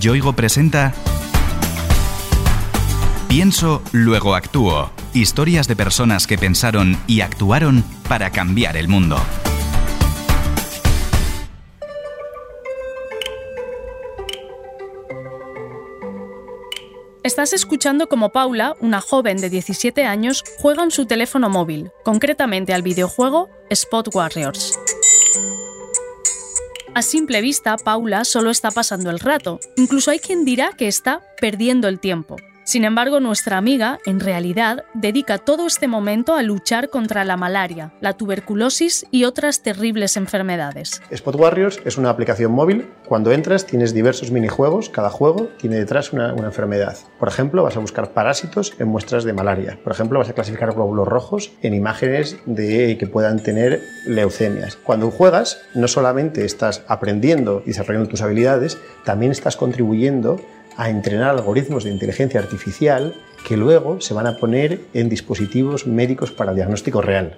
Yoigo presenta Pienso, luego actúo. Historias de personas que pensaron y actuaron para cambiar el mundo. Estás escuchando como Paula, una joven de 17 años, juega en su teléfono móvil, concretamente al videojuego Spot Warriors. A simple vista, Paula solo está pasando el rato. Incluso hay quien dirá que está perdiendo el tiempo. Sin embargo, nuestra amiga, en realidad, dedica todo este momento a luchar contra la malaria, la tuberculosis y otras terribles enfermedades. Spot Warriors es una aplicación móvil. Cuando entras tienes diversos minijuegos. Cada juego tiene detrás una, una, enfermedad. Por ejemplo, vas a buscar parásitos en muestras de malaria. Por ejemplo, vas a clasificar glóbulos rojos en imágenes de que puedan tener leucemias. Cuando juegas, no solamente estás aprendiendo y desarrollando tus habilidades, también estás contribuyendo a entrenar algoritmos de inteligencia artificial que luego se van a poner en dispositivos médicos para diagnóstico real.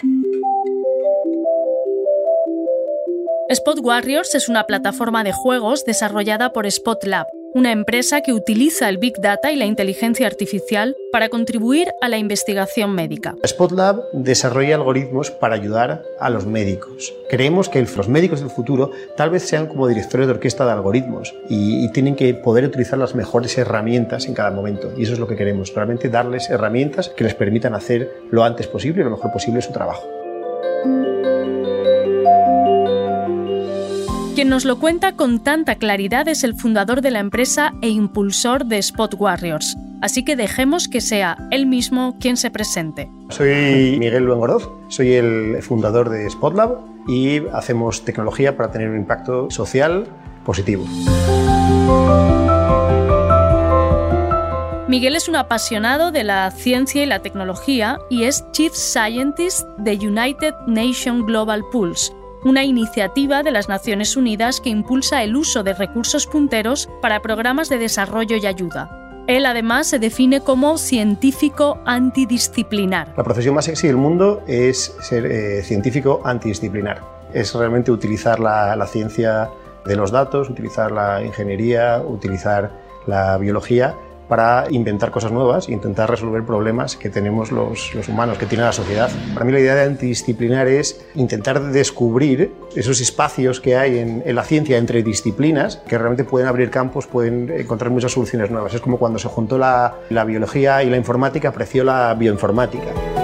Spot Warriors es una plataforma de juegos desarrollada por Spot Lab, una empresa que utiliza el Big Data y la inteligencia artificial para contribuir a la investigación médica. SpotLab desarrolla algoritmos para ayudar a los médicos. Creemos que los médicos del futuro tal vez sean como directores de orquesta de algoritmos y, y tienen que poder utilizar las mejores herramientas en cada momento. Y eso es lo que queremos, realmente darles herramientas que les permitan hacer lo antes posible, lo mejor posible su trabajo. Quien nos lo cuenta con tanta claridad es el fundador de la empresa e impulsor de Spot Warriors. Así que dejemos que sea él mismo quien se presente. Soy Miguel Luengorov, soy el fundador de SpotLab y hacemos tecnología para tener un impacto social positivo. Miguel es un apasionado de la ciencia y la tecnología y es Chief Scientist de United Nations Global Pulse, una iniciativa de las Naciones Unidas que impulsa el uso de recursos punteros para programas de desarrollo y ayuda. Él además se define como científico antidisciplinar. La profesión más sexy del mundo es ser eh, científico antidisciplinar. Es realmente utilizar la, la ciencia de los datos, utilizar la ingeniería, utilizar la biología para inventar cosas nuevas e intentar resolver problemas que tenemos los, los, humanos, que tiene la sociedad. Para mí la idea de antidisciplinar es intentar descubrir esos espacios que hay en, la ciencia entre disciplinas que realmente pueden abrir campos, pueden encontrar muchas soluciones nuevas. Es como cuando se juntó la, la biología y la informática, apreció la bioinformática.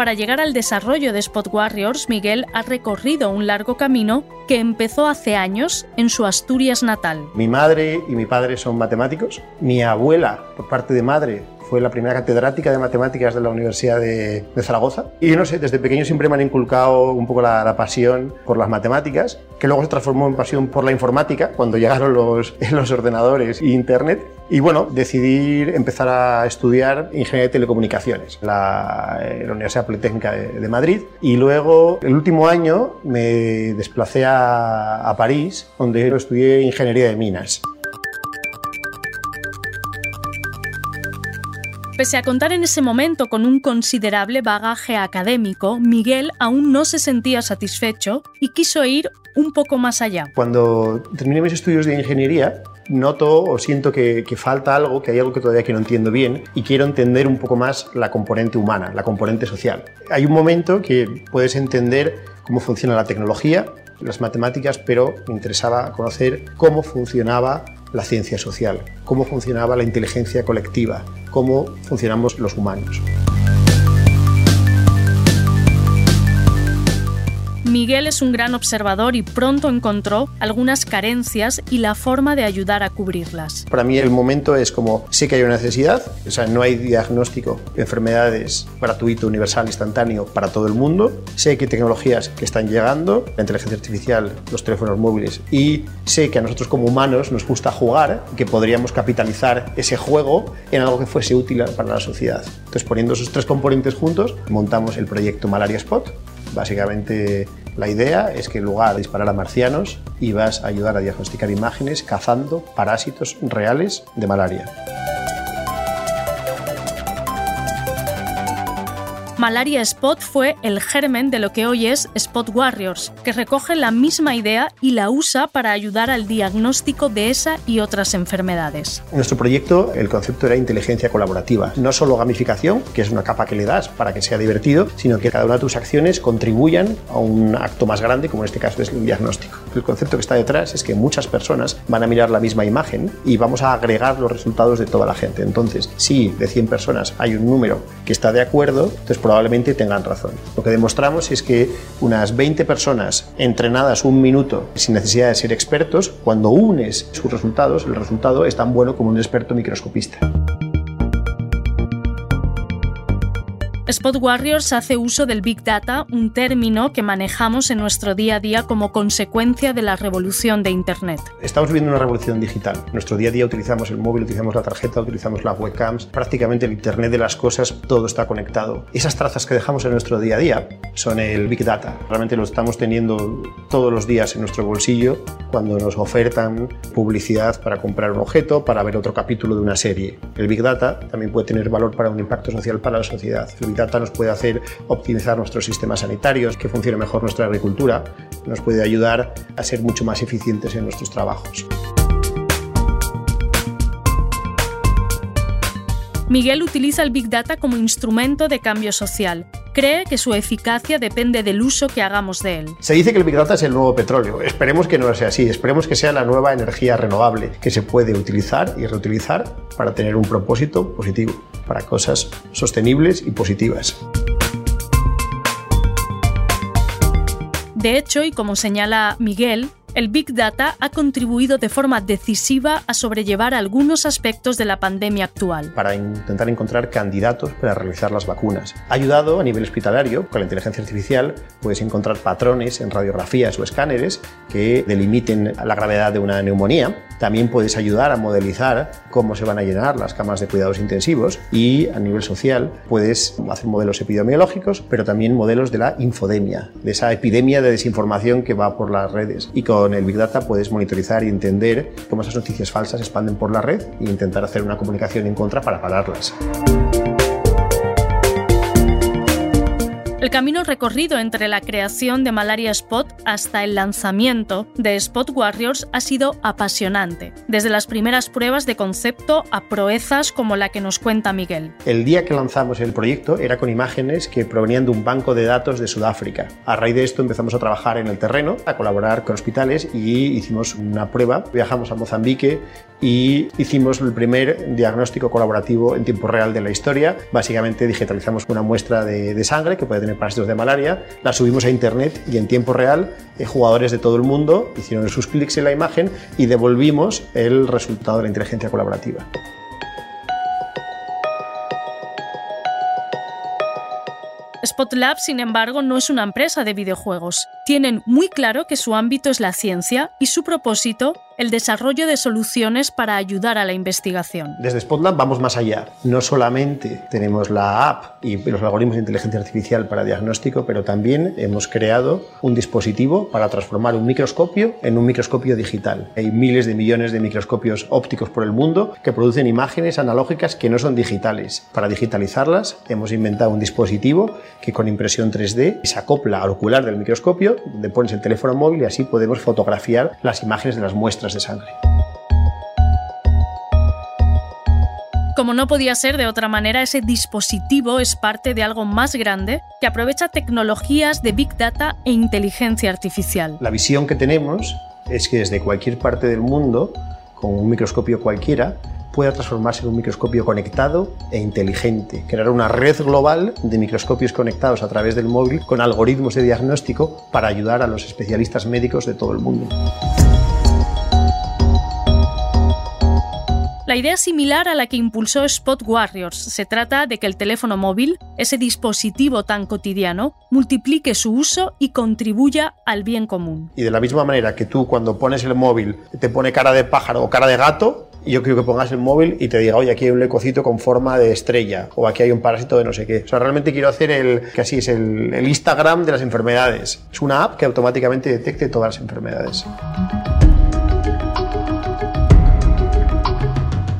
Para llegar al desarrollo de Spot Warriors, Miguel ha recorrido un largo camino que empezó hace años en su Asturias natal. Mi madre y mi padre son matemáticos. Mi abuela, por parte de madre, fue la primera catedrática de matemáticas de la Universidad de, Zaragoza. Y no sé, desde pequeño siempre me han inculcado un poco la, pasión por las matemáticas, que luego se transformó en pasión por la informática cuando llegaron los, ordenadores e Internet. Y bueno, decidí empezar a estudiar ingeniería de telecomunicaciones en la, en la Universidad Politécnica de, Madrid. Y luego, el último año, me desplacé a París, donde estudié ingeniería de minas. Pese a contar en ese momento con un considerable bagaje académico, Miguel aún no se sentía satisfecho y quiso ir un poco más allá. Cuando terminé mis estudios de ingeniería, noto o siento que, falta algo, que hay algo que todavía que no entiendo bien y quiero entender un poco más la componente humana, la componente social. Hay un momento que puedes entender cómo funciona la tecnología, las matemáticas, pero me interesaba conocer cómo funcionaba la ciencia social, cómo funcionaba la inteligencia colectiva, cómo funcionamos los humanos. Miguel es un gran observador y pronto encontró algunas carencias y la forma de ayudar a cubrirlas. Para mí el momento es como, sé que hay una necesidad, o sea, no hay diagnóstico de enfermedades gratuito, universal, instantáneo para todo el mundo, sé que hay tecnologías que están llegando, la inteligencia artificial, los teléfonos móviles, y sé que a nosotros como humanos nos gusta jugar, que podríamos capitalizar ese juego en algo que fuese útil para la sociedad. Entonces, poniendo esos tres componentes juntos, montamos el proyecto Malaria Spot, Básicamente la idea es que en lugar de disparar a marcianos, ibas a ayudar a diagnosticar imágenes cazando parásitos reales de malaria. Malaria Spot fue el germen de lo que hoy es Spot Warriors, que recoge la misma idea y la usa para ayudar al diagnóstico de esa y otras enfermedades. En nuestro proyecto el concepto era inteligencia colaborativa, no solo gamificación, que es una capa que le das para que sea divertido, sino que cada una de tus acciones contribuyan a un acto más grande, como en este caso es el diagnóstico. El concepto que está detrás es que muchas personas van a mirar la misma imagen y vamos a agregar los resultados de toda la gente. Entonces, si de 100 personas hay un número que está de acuerdo, entonces probablemente tengan razón. Lo que demostramos es que unas 20 personas entrenadas un minuto sin necesidad de ser expertos, cuando unes sus resultados, el resultado es tan bueno como un experto microscopista. Spot Warriors hace uso del Big Data, un término que manejamos en nuestro día a día como consecuencia de la revolución de Internet. Estamos viviendo una revolución digital. En nuestro día a día utilizamos el móvil, utilizamos la tarjeta, utilizamos las webcams, prácticamente el Internet de las cosas, todo está conectado. Esas trazas que dejamos en nuestro día a día son el Big Data. Realmente lo estamos teniendo todos los días en nuestro bolsillo cuando nos ofertan publicidad para comprar un objeto, para ver otro capítulo de una serie. El Big Data también puede tener valor para un impacto social para la sociedad. El Big Data nos puede hacer optimizar nuestros sistemas sanitarios, que funcione mejor nuestra agricultura, nos puede ayudar a ser mucho más eficientes en nuestros trabajos. Miguel utiliza el Big Data como instrumento de cambio social. Cree que su eficacia depende del uso que hagamos de él. Se dice que el Big Data es el nuevo petróleo. Esperemos que no sea así. Esperemos que sea la nueva energía renovable que se puede utilizar y reutilizar para tener un propósito positivo, para cosas sostenibles y positivas. De hecho, y como señala Miguel, el Big Data ha contribuido de forma decisiva a sobrellevar algunos aspectos de la pandemia actual. Para intentar encontrar candidatos para realizar las vacunas. Ha ayudado a nivel hospitalario, con la inteligencia artificial, puedes encontrar patrones en radiografías o escáneres que delimiten la gravedad de una neumonía. También puedes ayudar a modelizar cómo se van a llenar las camas de cuidados intensivos y a nivel social puedes hacer modelos epidemiológicos, pero también modelos de la infodemia, de esa epidemia de desinformación que va por las redes y con el Big Data puedes monitorizar y entender cómo esas noticias falsas se expanden por la red e intentar hacer una comunicación en contra para pararlas. El camino recorrido entre la creación de Malaria Spot hasta el lanzamiento de Spot Warriors ha sido apasionante, desde las primeras pruebas de concepto a proezas como la que nos cuenta Miguel. El día que lanzamos el proyecto era con imágenes que provenían de un banco de datos de Sudáfrica. A raíz de esto empezamos a trabajar en el terreno, a colaborar con hospitales y hicimos una prueba. Viajamos a Mozambique y hicimos el primer diagnóstico colaborativo en tiempo real de la historia. Básicamente digitalizamos una muestra de, de sangre que puede tener parásitos de malaria, la subimos a internet y en tiempo real eh, jugadores de todo el mundo hicieron sus clics en la imagen y devolvimos el resultado de la inteligencia colaborativa. Spotlab, sin embargo, no es una empresa de videojuegos. Tienen muy claro que su ámbito es la ciencia y su propósito el desarrollo de soluciones para ayudar a la investigación. Desde Spotlab vamos más allá. No solamente tenemos la app y los algoritmos de inteligencia artificial para diagnóstico, pero también hemos creado un dispositivo para transformar un microscopio en un microscopio digital. Hay miles de millones de microscopios ópticos por el mundo que producen imágenes analógicas que no son digitales. Para digitalizarlas hemos inventado un dispositivo que con impresión 3D se acopla al ocular del microscopio, donde pones el teléfono móvil y así podemos fotografiar las imágenes de las muestras de sangre. Como no podía ser de otra manera, ese dispositivo es parte de algo más grande que aprovecha tecnologías de Big Data e inteligencia artificial. La visión que tenemos es que desde cualquier parte del mundo, con un microscopio cualquiera, pueda transformarse en un microscopio conectado e inteligente, crear una red global de microscopios conectados a través del móvil con algoritmos de diagnóstico para ayudar a los especialistas médicos de todo el mundo. La idea es similar a la que impulsó Spot Warriors. Se trata de que el teléfono móvil, ese dispositivo tan cotidiano, multiplique su uso y contribuya al bien común. Y de la misma manera que tú cuando pones el móvil te pone cara de pájaro o cara de gato, yo quiero que pongas el móvil y te diga, oye, aquí hay un leucocito con forma de estrella o aquí hay un parásito de no sé qué. O sea, realmente quiero hacer el, que así es, el Instagram de las enfermedades. Es una app que automáticamente detecte todas las enfermedades.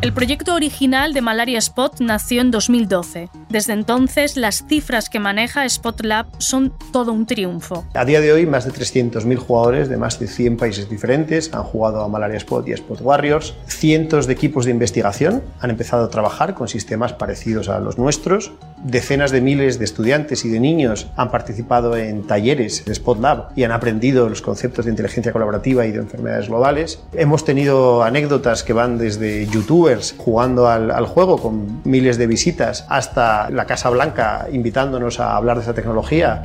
El proyecto original de Malaria Spot nació en 2012. Desde entonces, las cifras que maneja SpotLab son todo un triunfo. A día de hoy, más de 300.000 jugadores de más de 100 países diferentes han jugado a Malaria Spot y a Spot Warriors. Cientos de equipos de investigación han empezado a trabajar con sistemas parecidos a los nuestros. Decenas de miles de estudiantes y de niños han participado en talleres de Spot Lab y han aprendido los conceptos de inteligencia colaborativa y de enfermedades globales. Hemos tenido anécdotas que van desde youtubers jugando al, al juego con miles de visitas hasta la Casa Blanca invitándonos a hablar de esa tecnología.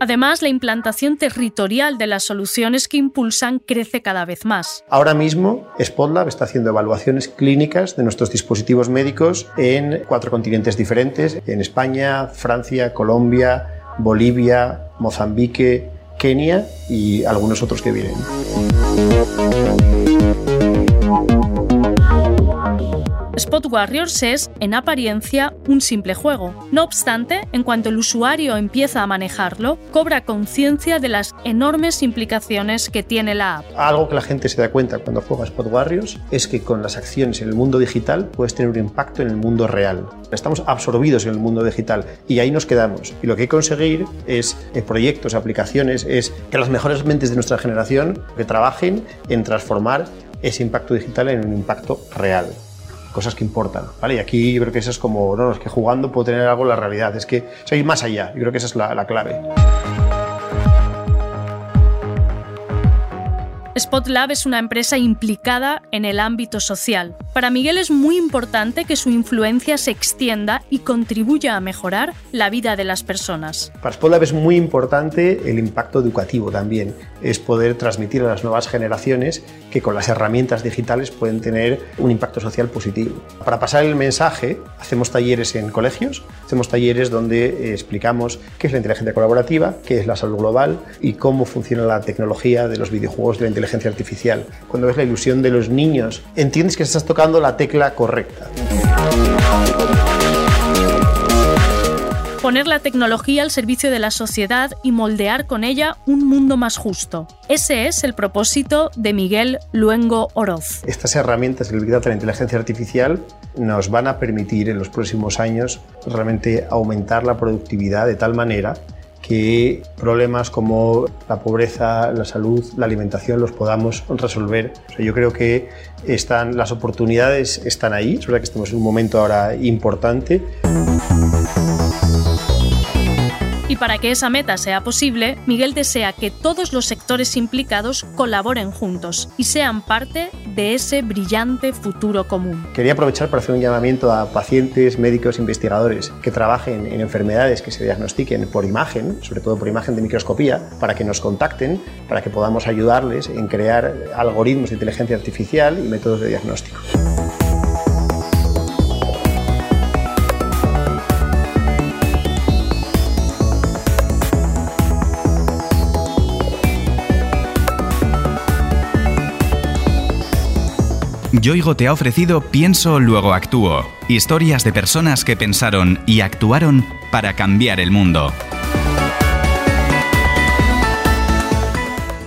Además, la implantación territorial de las soluciones que impulsan crece cada vez más. Ahora mismo, SpotLab está haciendo evaluaciones clínicas de nuestros dispositivos médicos en cuatro continentes diferentes, en España, Francia, Colombia, Bolivia, Mozambique, Kenia y algunos otros que vienen. Spot Warriors es, en apariencia, un simple juego. No obstante, en cuanto el usuario empieza a manejarlo, cobra conciencia de las enormes implicaciones que tiene la app. Algo que la gente se da cuenta cuando juega Spot Warriors es que con las acciones en el mundo digital puedes tener un impacto en el mundo real. Estamos absorbidos en el mundo digital y ahí nos quedamos. Y lo que hay que conseguir es en proyectos, aplicaciones, es que las mejores mentes de nuestra generación que trabajen en transformar ese impacto digital en un impacto real cosas que importan, ¿vale? Y aquí yo creo que eso es como, no, es que jugando puedo tener algo en la realidad, es que o ir más allá, yo creo que esa es la clave. SpotLab es una empresa implicada en el ámbito social. Para Miguel es muy importante que su influencia se extienda y contribuya a mejorar la vida de las personas. Para SpotLab es muy importante el impacto educativo también. Es poder transmitir a las nuevas generaciones que con las herramientas digitales pueden tener un impacto social positivo. Para pasar el mensaje, hacemos talleres en colegios, hacemos talleres donde eh, explicamos qué es la inteligencia colaborativa, qué es la salud global y cómo funciona la tecnología de los videojuegos de la inteligencia artificial, cuando ves la ilusión de los niños, entiendes que estás tocando la tecla correcta. Poner la tecnología al servicio de la sociedad y moldear con ella un mundo más justo. Ese es el propósito de Miguel Luengo Oroz. Estas herramientas, el Big Data, la inteligencia artificial, nos van a permitir en los próximos años realmente aumentar la productividad de tal manera que problemas como la pobreza, la salud, la alimentación los podamos resolver. yo creo que están, las oportunidades están ahí, es verdad que estamos en un momento ahora importante. Para que esa meta sea posible, Miguel desea que todos los sectores implicados colaboren juntos y sean parte de ese brillante futuro común. Quería aprovechar para hacer un llamamiento a pacientes, médicos, investigadores que trabajen en enfermedades que se diagnostiquen por imagen, sobre todo por imagen de microscopía, para que nos contacten, para que podamos ayudarles en crear algoritmos de inteligencia artificial y métodos de diagnóstico. Yoigo te ha ofrecido Pienso, luego actúo. Historias de personas que pensaron y actuaron para cambiar el mundo.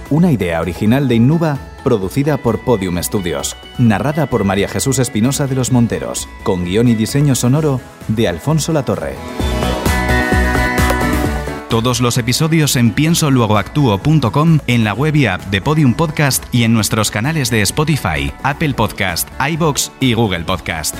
Una idea original de Innuba, producida por Podium Studios, narrada por María Jesús Espinosa de los Monteros, con guion y diseño sonoro de Alfonso Latorre. Todos los episodios en piensoluegoactuo.com, en la web y app de Podium Podcast y en nuestros canales de Spotify, Apple Podcast, iBox y Google Podcast.